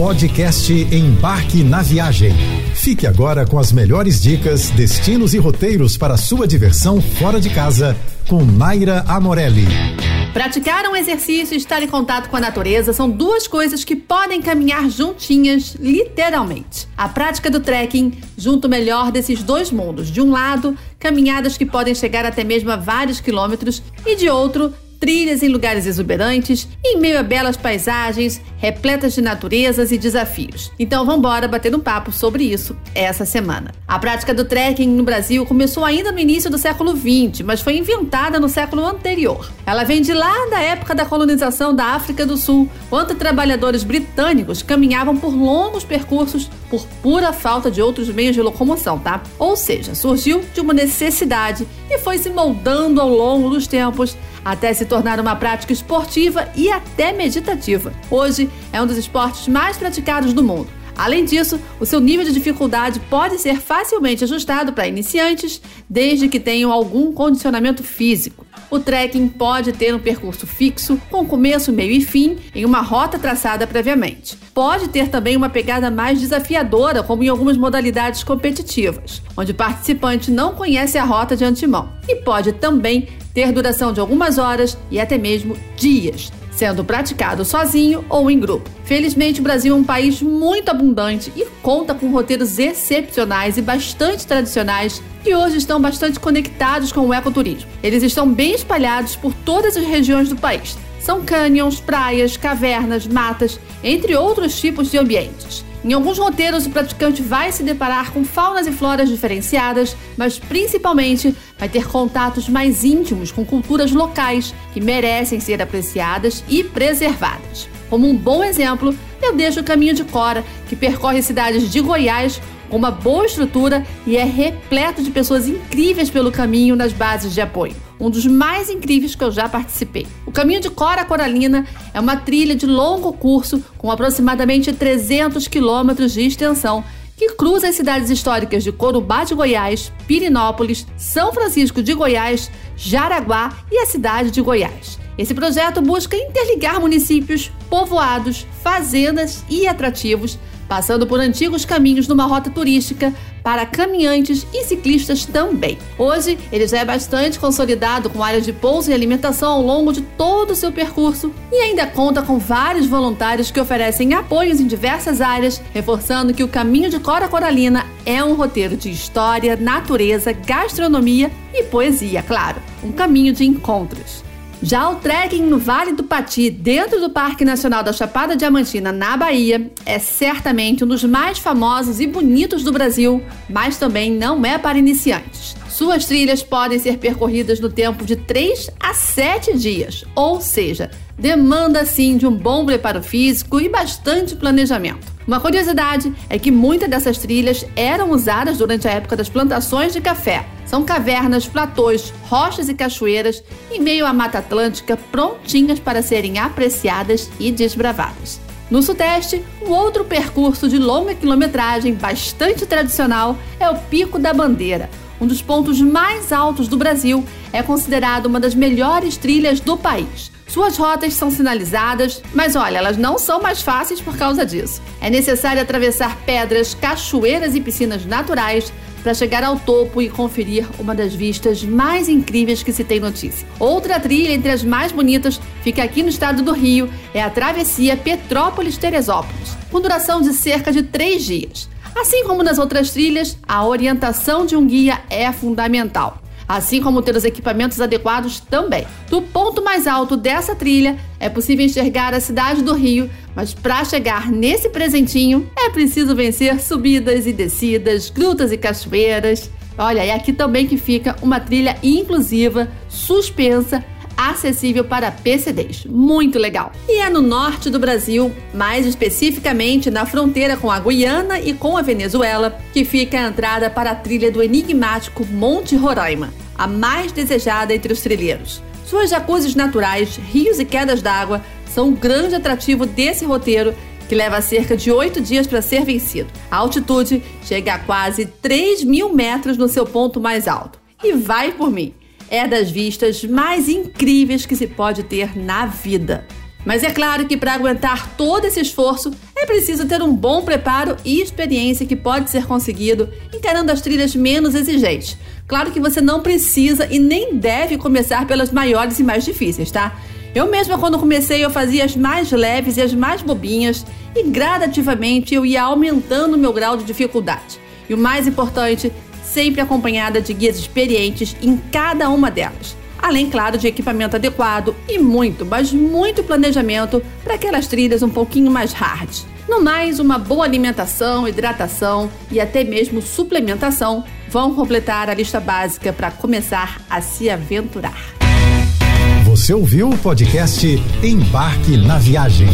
Podcast Embarque na Viagem. Fique agora com as melhores dicas, destinos e roteiros para sua diversão fora de casa com Naira Amorelli. Praticar um exercício e estar em contato com a natureza são duas coisas que podem caminhar juntinhas, literalmente. A prática do trekking junta o melhor desses dois mundos. De um lado, caminhadas que podem chegar até mesmo a vários quilômetros, e de outro, trilhas em lugares exuberantes, em meio a belas paisagens, repletas de naturezas e desafios. Então vamos embora bater um papo sobre isso essa semana. A prática do trekking no Brasil começou ainda no início do século XX, mas foi inventada no século anterior. Ela vem de lá da época da colonização da África do Sul, quando trabalhadores britânicos caminhavam por longos percursos por pura falta de outros meios de locomoção, tá? Ou seja, surgiu de uma necessidade e foi se moldando ao longo dos tempos até se tornar uma prática esportiva e até meditativa. Hoje é um dos esportes mais praticados do mundo. Além disso, o seu nível de dificuldade pode ser facilmente ajustado para iniciantes, desde que tenham algum condicionamento físico. O trekking pode ter um percurso fixo, com começo, meio e fim, em uma rota traçada previamente. Pode ter também uma pegada mais desafiadora, como em algumas modalidades competitivas, onde o participante não conhece a rota de antemão. E pode também ter duração de algumas horas e até mesmo dias, sendo praticado sozinho ou em grupo. Felizmente, o Brasil é um país muito abundante e conta com roteiros excepcionais e bastante tradicionais que hoje estão bastante conectados com o ecoturismo. Eles estão bem espalhados por todas as regiões do país. São cânions, praias, cavernas, matas, entre outros tipos de ambientes. Em alguns roteiros, o praticante vai se deparar com faunas e floras diferenciadas, mas principalmente vai ter contatos mais íntimos com culturas locais que merecem ser apreciadas e preservadas. Como um bom exemplo, eu deixo o caminho de Cora, que percorre cidades de Goiás com uma boa estrutura e é repleto de pessoas incríveis pelo caminho nas bases de apoio. Um dos mais incríveis que eu já participei. O caminho de Cora Coralina é uma trilha de longo curso com aproximadamente 300 quilômetros de extensão que cruza as cidades históricas de Corubá de Goiás, Pirinópolis, São Francisco de Goiás, Jaraguá e a cidade de Goiás. Esse projeto busca interligar municípios, povoados, fazendas e atrativos passando por antigos caminhos numa rota turística para caminhantes e ciclistas também. Hoje, ele já é bastante consolidado com áreas de pouso e alimentação ao longo de todo o seu percurso e ainda conta com vários voluntários que oferecem apoios em diversas áreas, reforçando que o Caminho de Cora Coralina é um roteiro de história, natureza, gastronomia e poesia, claro. Um caminho de encontros. Já o trekking no Vale do Pati, dentro do Parque Nacional da Chapada Diamantina, na Bahia, é certamente um dos mais famosos e bonitos do Brasil, mas também não é para iniciantes. Suas trilhas podem ser percorridas no tempo de 3 a 7 dias, ou seja, demanda sim de um bom preparo físico e bastante planejamento. Uma curiosidade é que muitas dessas trilhas eram usadas durante a época das plantações de café são cavernas, platôs, rochas e cachoeiras em meio à Mata Atlântica prontinhas para serem apreciadas e desbravadas. No Sudeste, um outro percurso de longa quilometragem bastante tradicional é o Pico da Bandeira. Um dos pontos mais altos do Brasil, é considerado uma das melhores trilhas do país. Suas rotas são sinalizadas, mas olha, elas não são mais fáceis por causa disso. É necessário atravessar pedras, cachoeiras e piscinas naturais para chegar ao topo e conferir uma das vistas mais incríveis que se tem notícia. Outra trilha entre as mais bonitas fica aqui no estado do Rio, é a travessia Petrópolis-Teresópolis, com duração de cerca de três dias. Assim como nas outras trilhas, a orientação de um guia é fundamental assim como ter os equipamentos adequados também. Do ponto mais alto dessa trilha, é possível enxergar a cidade do Rio, mas para chegar nesse presentinho, é preciso vencer subidas e descidas, grutas e cachoeiras. Olha, é aqui também que fica uma trilha inclusiva, suspensa acessível para PCDs. Muito legal. E é no norte do Brasil, mais especificamente na fronteira com a Guiana e com a Venezuela, que fica a entrada para a trilha do enigmático Monte Roraima, a mais desejada entre os trilheiros. Suas jacuzzis naturais, rios e quedas d'água são um grande atrativo desse roteiro que leva cerca de oito dias para ser vencido. A altitude chega a quase 3 mil metros no seu ponto mais alto. E vai por mim! É das vistas mais incríveis que se pode ter na vida. Mas é claro que para aguentar todo esse esforço é preciso ter um bom preparo e experiência que pode ser conseguido encarando as trilhas menos exigentes. Claro que você não precisa e nem deve começar pelas maiores e mais difíceis, tá? Eu mesma, quando comecei, eu fazia as mais leves e as mais bobinhas, e gradativamente eu ia aumentando o meu grau de dificuldade. E o mais importante, sempre acompanhada de guias experientes em cada uma delas. Além, claro, de equipamento adequado e muito, mas muito planejamento para aquelas trilhas um pouquinho mais hard. No mais, uma boa alimentação, hidratação e até mesmo suplementação vão completar a lista básica para começar a se aventurar. Você ouviu o podcast Embarque na Viagem.